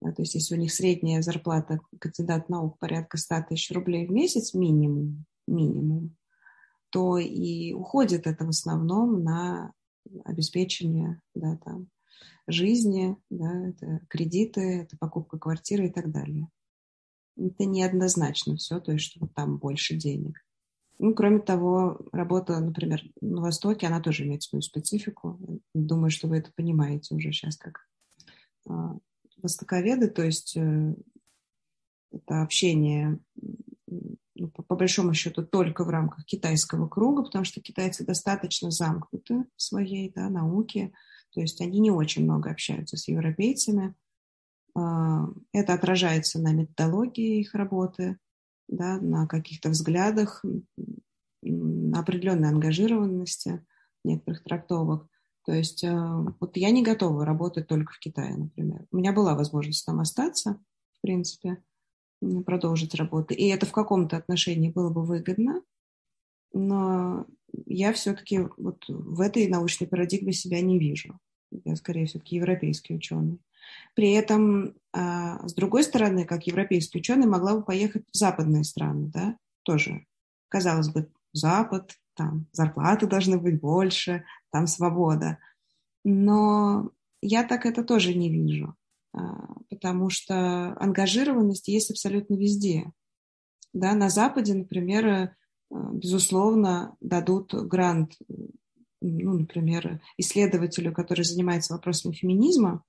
То есть если у них средняя зарплата кандидат наук порядка 100 тысяч рублей в месяц минимум, минимум, то и уходит это в основном на обеспечение да, там, жизни, да, это кредиты, это покупка квартиры и так далее. Это неоднозначно все, то есть что там больше денег. Ну, кроме того, работа, например, на Востоке, она тоже имеет свою специфику. Думаю, что вы это понимаете уже сейчас как а, востоковеды, то есть э, это общение ну, по, по большому счету только в рамках китайского круга, потому что китайцы достаточно замкнуты в своей да, науке, то есть они не очень много общаются с европейцами. А, это отражается на методологии их работы, да, на каких-то взглядах, на определенной ангажированности некоторых трактовок. То есть э, вот я не готова работать только в Китае, например. У меня была возможность там остаться, в принципе, продолжить работу. И это в каком-то отношении было бы выгодно, но я все-таки вот в этой научной парадигме себя не вижу. Я скорее все-таки европейский ученый. При этом, а, с другой стороны, как европейский ученый, могла бы поехать в западные страны, да, тоже. Казалось бы, Запад, там зарплаты должны быть больше, там свобода. Но я так это тоже не вижу, а, потому что ангажированность есть абсолютно везде. Да, на Западе, например, безусловно, дадут грант, ну, например, исследователю, который занимается вопросами феминизма,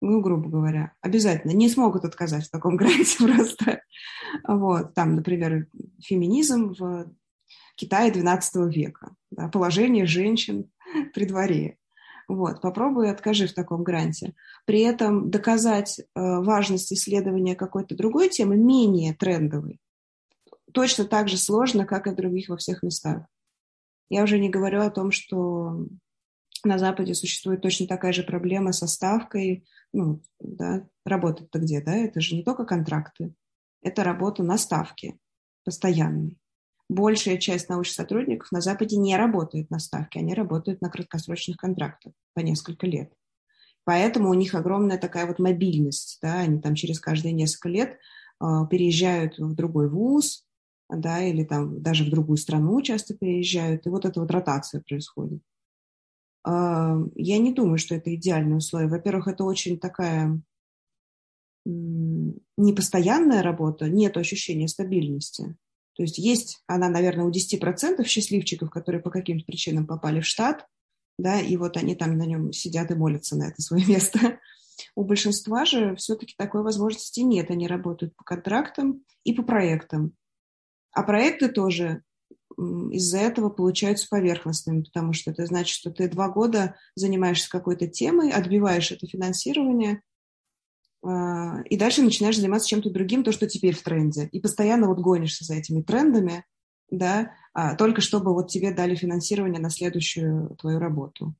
ну, грубо говоря, обязательно не смогут отказать в таком гранте просто. Вот, там, например, феминизм в Китае XII века, да, положение женщин при дворе. Вот, попробуй откажи в таком гранте. При этом доказать э, важность исследования какой-то другой темы менее трендовой точно так же сложно, как и в других во всех местах. Я уже не говорю о том, что на Западе существует точно такая же проблема со ставкой. Ну, да, работать-то где, да? Это же не только контракты. Это работа на ставке постоянной большая часть научных сотрудников на Западе не работает на ставке, они работают на краткосрочных контрактах по несколько лет. Поэтому у них огромная такая вот мобильность, да, они там через каждые несколько лет э, переезжают в другой вуз, да, или там даже в другую страну часто переезжают, и вот эта вот ротация происходит. Э, я не думаю, что это идеальное условие. Во-первых, это очень такая непостоянная работа, нет ощущения стабильности. То есть есть она, наверное, у 10% счастливчиков, которые по каким-то причинам попали в штат, да, и вот они там на нем сидят и молятся на это свое место. У большинства же все-таки такой возможности нет. Они работают по контрактам и по проектам. А проекты тоже из-за этого получаются поверхностными, потому что это значит, что ты два года занимаешься какой-то темой, отбиваешь это финансирование, а, и дальше начинаешь заниматься чем-то другим, то, что теперь в тренде. И постоянно вот гонишься за этими трендами, да, а, только чтобы вот тебе дали финансирование на следующую твою работу.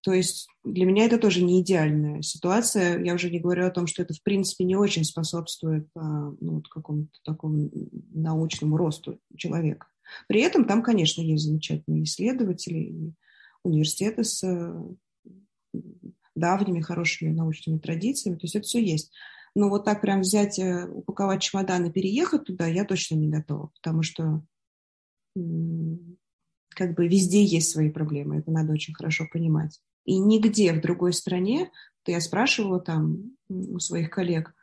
А, то есть для меня это тоже не идеальная ситуация. Я уже не говорю о том, что это, в принципе, не очень способствует ну, вот какому-то такому научному росту человека. При этом там, конечно, есть замечательные исследователи, университеты с давними хорошими научными традициями, то есть это все есть. Но вот так прям взять, э, упаковать чемодан и переехать туда я точно не готова, потому что как бы везде есть свои проблемы, это надо очень хорошо понимать. И нигде в другой стране, то я спрашивала там у своих коллег,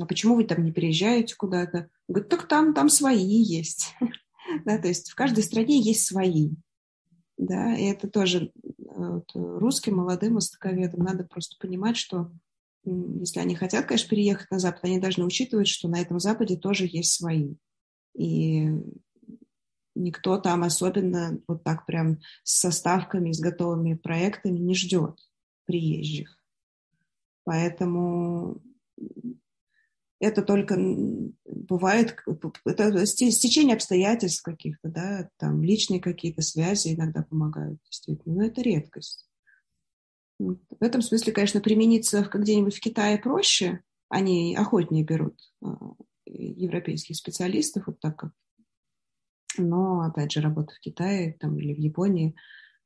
а почему вы там не переезжаете куда-то? Говорят, так там, там свои есть. да, то есть в каждой стране есть свои. Да, и это тоже вот, русским молодым востоковедам надо просто понимать, что если они хотят, конечно, переехать на Запад, они должны учитывать, что на этом Западе тоже есть свои. И никто там особенно вот так прям с составками, с готовыми проектами не ждет приезжих. Поэтому это только бывает, это стечение обстоятельств каких-то, да, там личные какие-то связи иногда помогают, действительно, но это редкость. В этом смысле, конечно, примениться где-нибудь в Китае проще, они охотнее берут а, европейских специалистов, вот так как. Но, опять же, работа в Китае там, или в Японии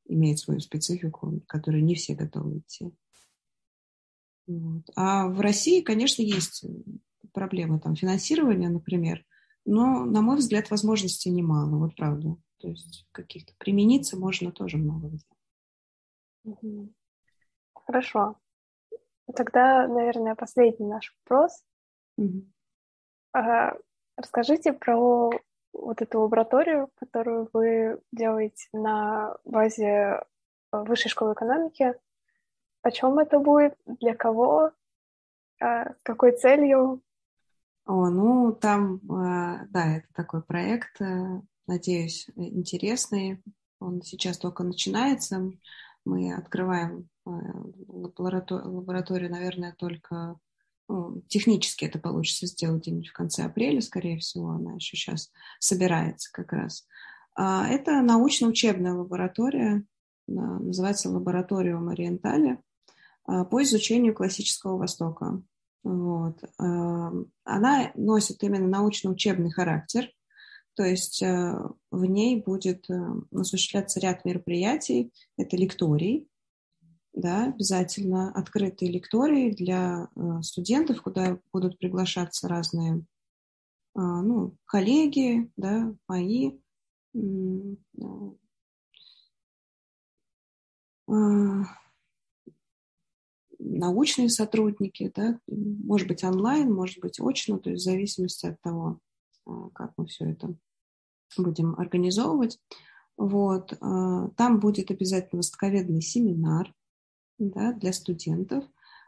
имеет свою специфику, которой не все готовы идти. Вот. А в России, конечно, есть проблемы там, финансирования, например, но, на мой взгляд, возможностей немало, вот правда. То есть каких-то примениться можно тоже много где. Хорошо. Тогда, наверное, последний наш вопрос. Угу. Расскажите про вот эту лабораторию, которую вы делаете на базе э, Высшей школы экономики. О чем это будет? Для кого? А, с какой целью? О, ну, там, а, да, это такой проект, э, надеюсь, интересный. Он сейчас только начинается. Мы открываем э, лабораторию, лабораторию наверное, только технически это получится сделать где-нибудь в конце апреля, скорее всего, она еще сейчас собирается как раз. А, это научно-учебная лаборатория, называется лабораториум Ориентале по изучению классического Востока. Вот. А, она носит именно научно-учебный характер, то есть э, в ней будет э, осуществляться ряд мероприятий. Это лекторий, да, обязательно открытые лектории для э, студентов, куда будут приглашаться разные а, ну, коллеги, да, мои, а, научные сотрудники, да, может быть онлайн, может быть очно, то есть в зависимости от того, а, как мы все это будем организовывать. Вот. Там будет обязательно востоковедный семинар, да, для студентов.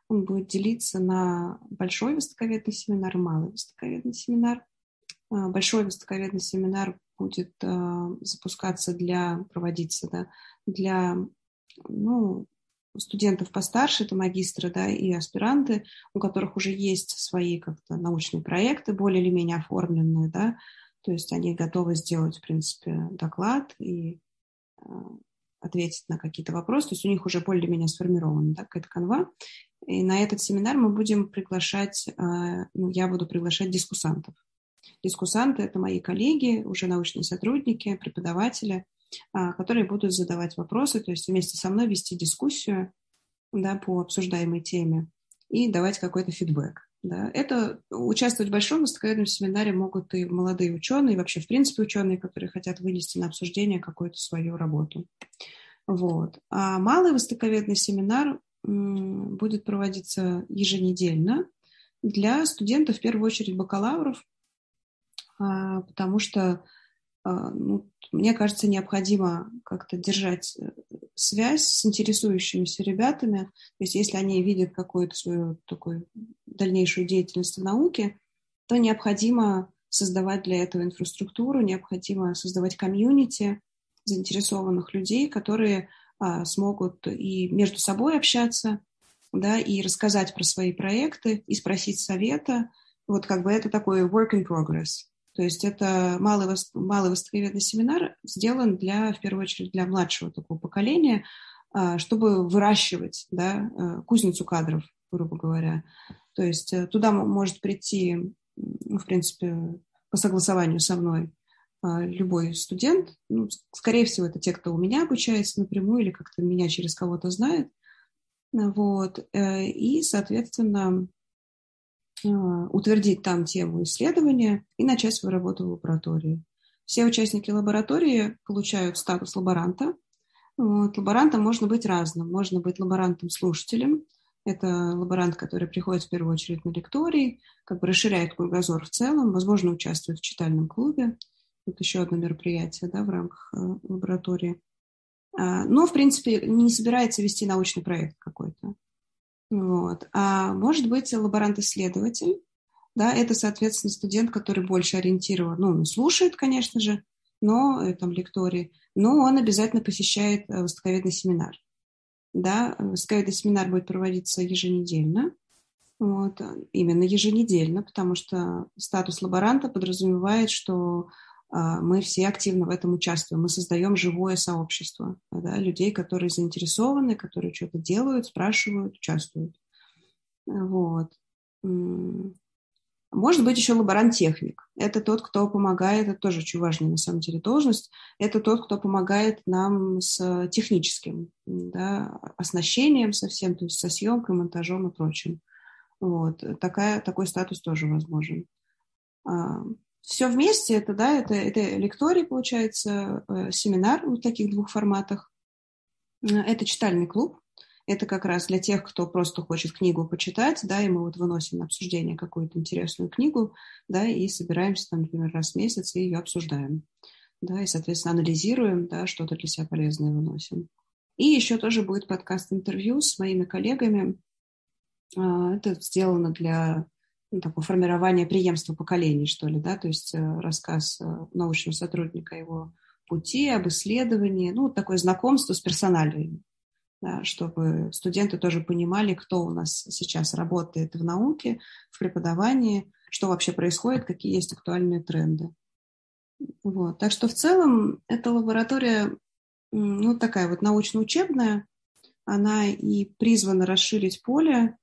Он будет делиться на большой востоковедный семинар и малый востоковедный семинар. А, большой востоковедный семинар будет а, запускаться для, проводиться да, для ну, студентов постарше, это магистры да, и аспиранты, у которых уже есть свои как-то научные проекты, более или менее оформленные, да, то есть они готовы сделать, в принципе, доклад и а, ответить на какие-то вопросы. То есть у них уже более-менее сформирована да, какая-то канва. И на этот семинар мы будем приглашать, а, ну, я буду приглашать дискуссантов. Дискуссанты – это мои коллеги, уже научные сотрудники, преподаватели, а, которые будут задавать вопросы, то есть вместе со мной вести дискуссию да, по обсуждаемой теме и давать какой-то фидбэк. Да. Это участвовать в большом востоковедном семинаре могут и молодые ученые, и вообще, в принципе, ученые, которые хотят вынести на обсуждение какую-то свою работу. Вот. А малый востоковедный семинар будет проводиться еженедельно для студентов, в первую очередь бакалавров, а, потому что ну, мне кажется, необходимо как-то держать э, связь с интересующимися ребятами. То есть если они видят какую-то свою такую дальнейшую деятельность в науке, то необходимо создавать для этого инфраструктуру, необходимо создавать комьюнити заинтересованных людей, которые а, смогут и между собой общаться, да, и рассказать про свои проекты, и спросить совета. Вот как бы это такой work in progress. То есть это малый, малый востоковедный семинар сделан для, в первую очередь, для младшего такого поколения, а, чтобы выращивать да, э, кузницу кадров, грубо говоря. То есть э, туда может прийти, ну, в принципе, по согласованию со мной а, любой студент. Ну, скорее всего, это те, кто у меня обучается напрямую или как-то меня через кого-то знает. Вот. Э, и, соответственно, утвердить там тему исследования и начать свою работу в лаборатории. Все участники лаборатории получают статус лаборанта. Вот. Лаборантом можно быть разным. Можно быть лаборантом-слушателем. Это лаборант, который приходит в первую очередь на лекторий, как бы расширяет кругозор в целом, возможно, участвует в читальном клубе. Это еще одно мероприятие да, в рамках э, лаборатории. А, но, в принципе, не собирается вести научный проект какой-то. Вот. А может быть лаборант-исследователь, да, это, соответственно, студент, который больше ориентирован, ну, он слушает, конечно же, но, э, там, лектории, но он обязательно посещает э, востоковедный семинар. Да, востоковедный семинар будет проводиться еженедельно. Вот, именно еженедельно, потому что статус лаборанта подразумевает, что мы все активно в этом участвуем. Мы создаем живое сообщество да, людей, которые заинтересованы, которые что-то делают, спрашивают, участвуют. Вот. Может быть еще лаборант-техник. Это тот, кто помогает, это тоже очень важная на самом деле должность, это тот, кто помогает нам с техническим да, оснащением совсем, то есть со съемкой, монтажом и прочим. Вот. Такая, такой статус тоже возможен. Все вместе это, да, это, это лекторий, получается, э, семинар в таких двух форматах. Это читальный клуб, это как раз для тех, кто просто хочет книгу почитать, да, и мы вот выносим на обсуждение какую-то интересную книгу, да, и собираемся там, например, раз в месяц и ее обсуждаем, да, и, соответственно, анализируем, да, что-то для себя полезное выносим. И еще тоже будет подкаст-интервью с моими коллегами. А, это сделано для ну, такого формирования преемства поколений, что ли, да, то есть э, рассказ э, научного сотрудника его пути, об исследовании, ну, такое знакомство с персоналией, да, чтобы студенты тоже понимали, кто у нас сейчас работает в науке, в преподавании, что вообще происходит, какие есть актуальные тренды. Вот. Так что в целом эта лаборатория ну, такая вот научно-учебная, она и призвана расширить поле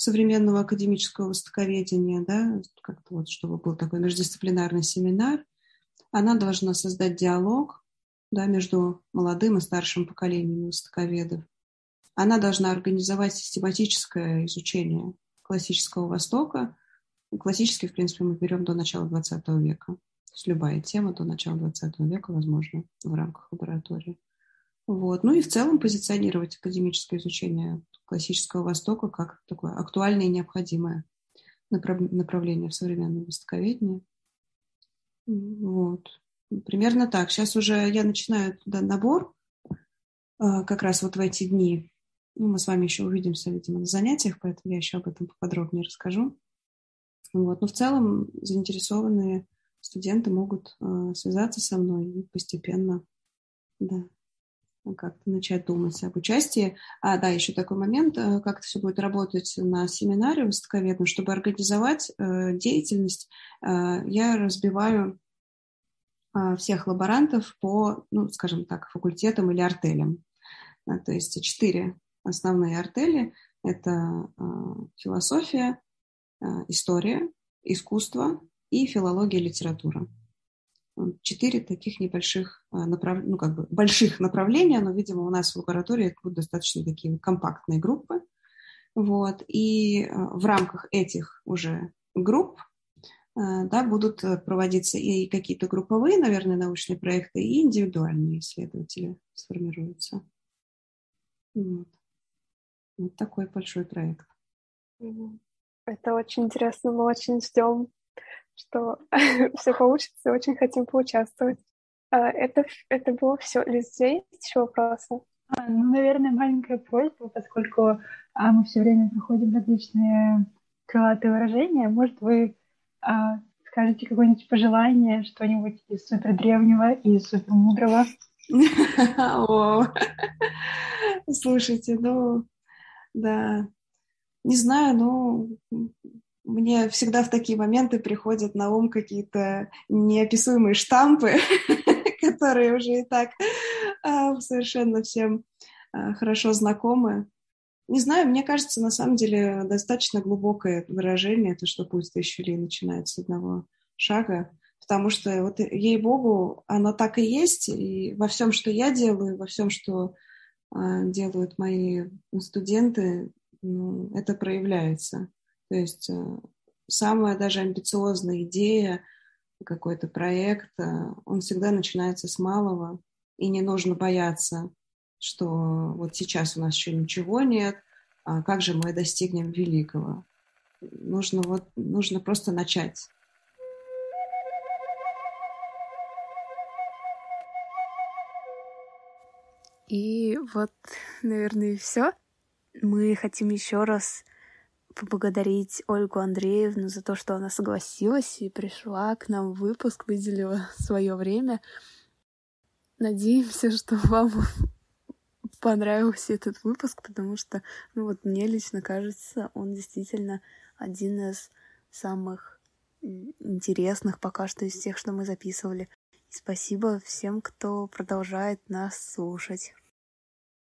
современного академического востоковедения, да, как-то вот, чтобы был такой междисциплинарный семинар. Она должна создать диалог да, между молодым и старшим поколением востоковедов. Она должна организовать систематическое изучение классического Востока. Классический, в принципе, мы берем до начала XX века. То есть любая тема до начала XX века возможно в рамках лаборатории. Вот. Ну и в целом позиционировать академическое изучение классического Востока как такое актуальное и необходимое направление в современном востоковедении. Вот. Примерно так. Сейчас уже я начинаю туда набор а, как раз вот в эти дни. Ну, мы с вами еще увидимся, видимо, на занятиях, поэтому я еще об этом поподробнее расскажу. Вот. Но в целом заинтересованные студенты могут э, связаться со мной и постепенно да, как-то начать думать об участии. А, да, еще такой момент, э, как это все будет работать на семинаре востоковедном, чтобы организовать э, деятельность, э, я разбиваю э, всех лаборантов по, ну, скажем так, факультетам или артелям. Да, то есть четыре основные артели – это э, философия, э, история, искусство и филология, литература. Четыре таких небольших э, направ... ну, как бы больших направления, но, видимо, у нас в лаборатории это будут достаточно такие компактные группы. Вот. И в рамках этих уже групп да, будут проводиться и какие-то групповые, наверное, научные проекты, и индивидуальные исследователи сформируются. Вот. Вот такой большой проект. Это очень интересно, мы очень ждем, что все получится, очень хотим поучаствовать. А, это, это было все. Лиз, есть еще вопросы? А, ну, наверное, маленькая просьба, поскольку а, мы все время проходим различные крылатые выражения. Может, вы а, скажете какое-нибудь пожелание, что-нибудь из супер древнего и супер мудрого? Слушайте, ну, да. Не знаю, но мне всегда в такие моменты приходят на ум какие-то неописуемые штампы, которые уже и так а, совершенно всем а, хорошо знакомы. Не знаю, мне кажется, на самом деле достаточно глубокое выражение, то, что путь тысячелей начинается с одного шага, потому что вот ей-богу, оно так и есть, и во всем, что я делаю, во всем, что а, делают мои студенты, ну, это проявляется. То есть э, самая даже амбициозная идея, какой-то проект, э, он всегда начинается с малого, и не нужно бояться, что вот сейчас у нас еще ничего нет, а как же мы достигнем великого. Нужно, вот, нужно просто начать. И вот, наверное, все. Мы хотим еще раз поблагодарить Ольгу Андреевну за то, что она согласилась и пришла к нам в выпуск, выделила свое время. Надеемся, что вам понравился этот выпуск, потому что, ну вот мне лично кажется, он действительно один из самых интересных пока что из тех, что мы записывали. И спасибо всем, кто продолжает нас слушать.